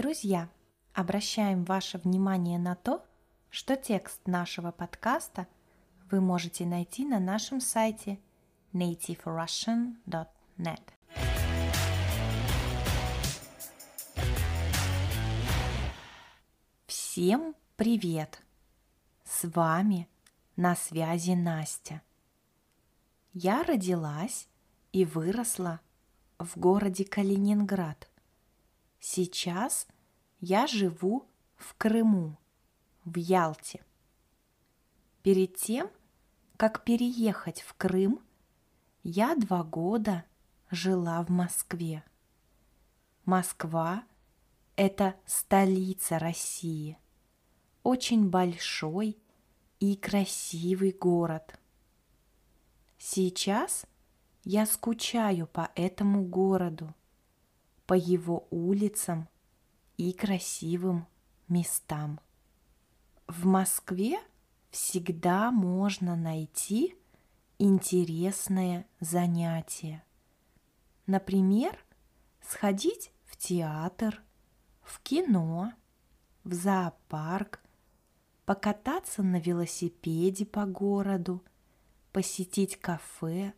Друзья, обращаем ваше внимание на то, что текст нашего подкаста вы можете найти на нашем сайте nativerussian.net. Всем привет! С вами на связи Настя. Я родилась и выросла в городе Калининград. Сейчас я живу в Крыму, в Ялте. Перед тем, как переехать в Крым, я два года жила в Москве. Москва – это столица России, очень большой и красивый город. Сейчас я скучаю по этому городу, по его улицам и красивым местам. В Москве всегда можно найти интересное занятие. Например, сходить в театр, в кино, в зоопарк, покататься на велосипеде по городу, посетить кафе,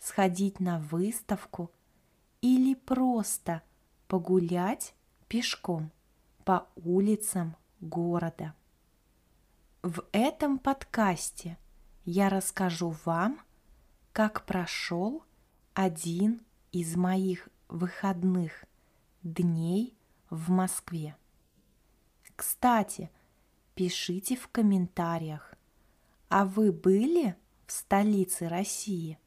сходить на выставку или просто погулять пешком по улицам города. В этом подкасте я расскажу вам, как прошел один из моих выходных дней в Москве. Кстати, пишите в комментариях, а вы были в столице России?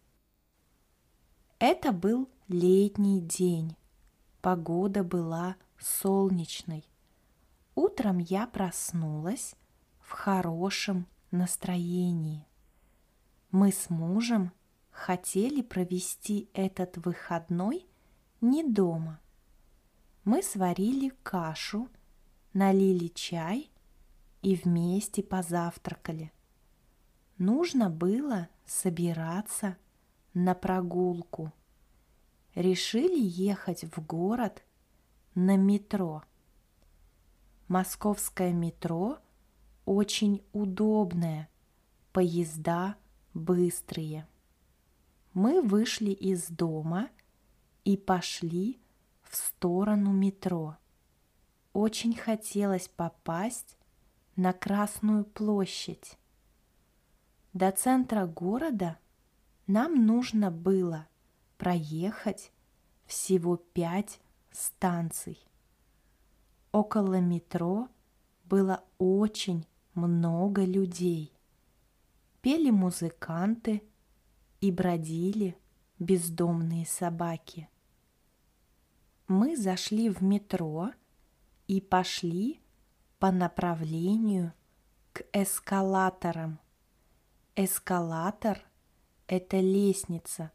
Это был летний день. Погода была солнечной. Утром я проснулась в хорошем настроении. Мы с мужем хотели провести этот выходной не дома. Мы сварили кашу, налили чай и вместе позавтракали. Нужно было собираться на прогулку. Решили ехать в город на метро. Московское метро очень удобное, поезда быстрые. Мы вышли из дома и пошли в сторону метро. Очень хотелось попасть на Красную площадь. До центра города нам нужно было проехать всего пять станций. Около метро было очень много людей. Пели музыканты и бродили бездомные собаки. Мы зашли в метро и пошли по направлению к эскалаторам. Эскалатор – это лестница,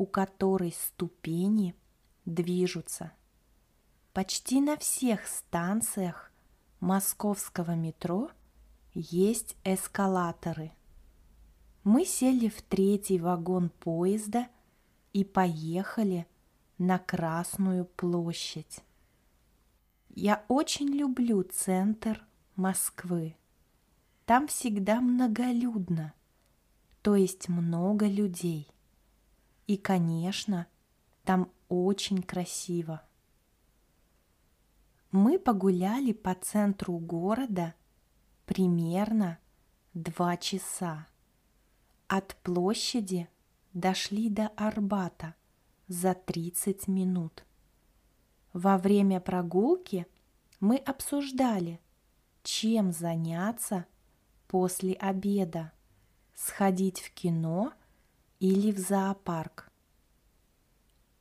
у которой ступени движутся. Почти на всех станциях московского метро есть эскалаторы. Мы сели в третий вагон поезда и поехали на Красную площадь. Я очень люблю центр Москвы. Там всегда многолюдно, то есть много людей. И, конечно, там очень красиво. Мы погуляли по центру города примерно два часа. От площади дошли до Арбата за 30 минут. Во время прогулки мы обсуждали, чем заняться после обеда, сходить в кино или в зоопарк.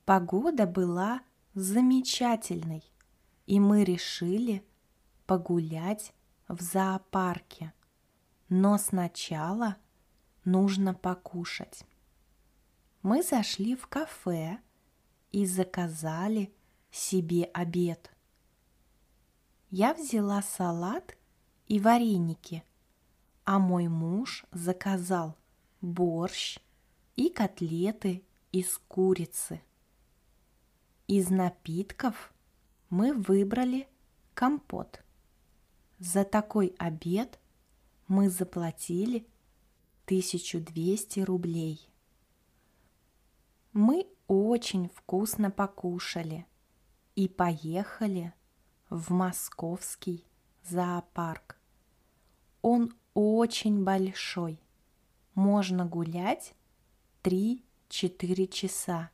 Погода была замечательной – и мы решили погулять в зоопарке. Но сначала нужно покушать. Мы зашли в кафе и заказали себе обед. Я взяла салат и вареники, а мой муж заказал борщ и котлеты из курицы. Из напитков мы выбрали компот. За такой обед мы заплатили 1200 рублей. Мы очень вкусно покушали и поехали в московский зоопарк. Он очень большой. Можно гулять 3-4 часа.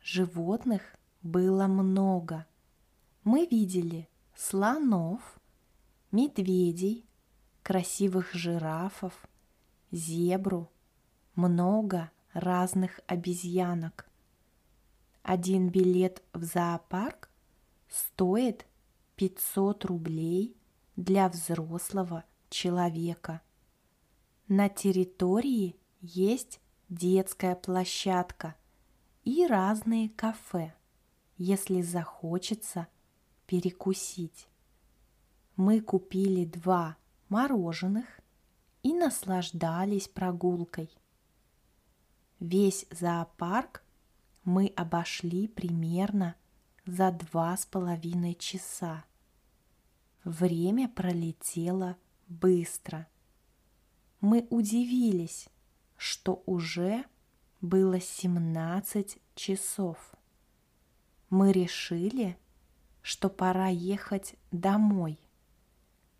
Животных было много. Мы видели слонов, медведей, красивых жирафов, зебру, много разных обезьянок. Один билет в зоопарк стоит 500 рублей для взрослого человека. На территории есть детская площадка и разные кафе, если захочется перекусить. Мы купили два мороженых и наслаждались прогулкой. Весь зоопарк мы обошли примерно за два с половиной часа. Время пролетело быстро. Мы удивились, что уже было 17 часов. Мы решили, что пора ехать домой,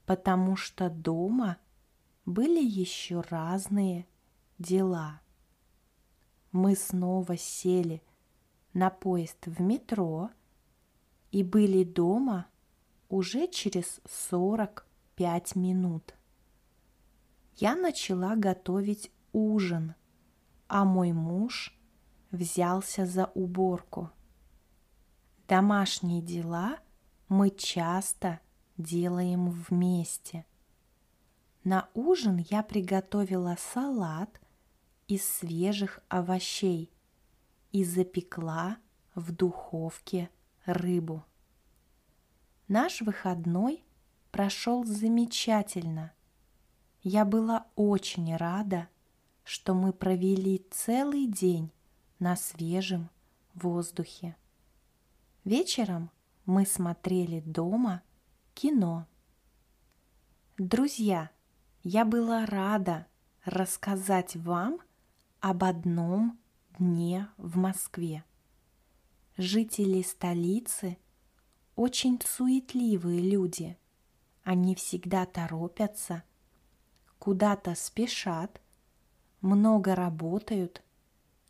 потому что дома были еще разные дела. Мы снова сели на поезд в метро и были дома уже через 45 минут. Я начала готовить ужин, а мой муж взялся за уборку. Домашние дела мы часто делаем вместе. На ужин я приготовила салат из свежих овощей и запекла в духовке рыбу. Наш выходной прошел замечательно. Я была очень рада, что мы провели целый день на свежем воздухе. Вечером мы смотрели дома кино. Друзья, я была рада рассказать вам об одном дне в Москве. Жители столицы очень суетливые люди. Они всегда торопятся, куда-то спешат, много работают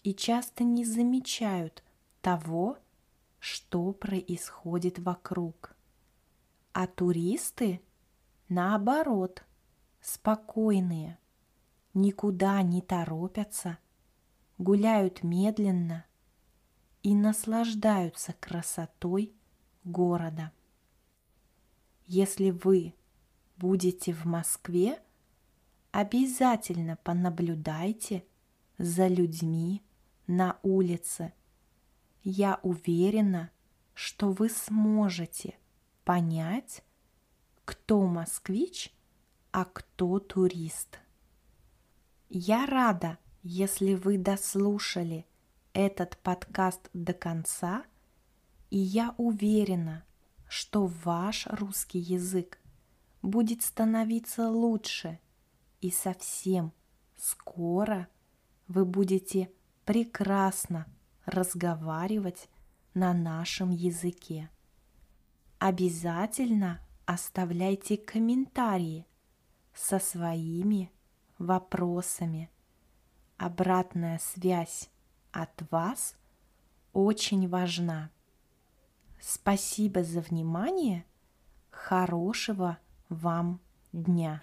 и часто не замечают того, что происходит вокруг. А туристы, наоборот, спокойные, никуда не торопятся, гуляют медленно и наслаждаются красотой города. Если вы будете в Москве, обязательно понаблюдайте за людьми на улице. Я уверена, что вы сможете понять, кто москвич, а кто турист. Я рада, если вы дослушали этот подкаст до конца, и я уверена, что ваш русский язык будет становиться лучше, и совсем скоро вы будете прекрасно разговаривать на нашем языке. Обязательно оставляйте комментарии со своими вопросами. Обратная связь от вас очень важна. Спасибо за внимание. Хорошего вам дня.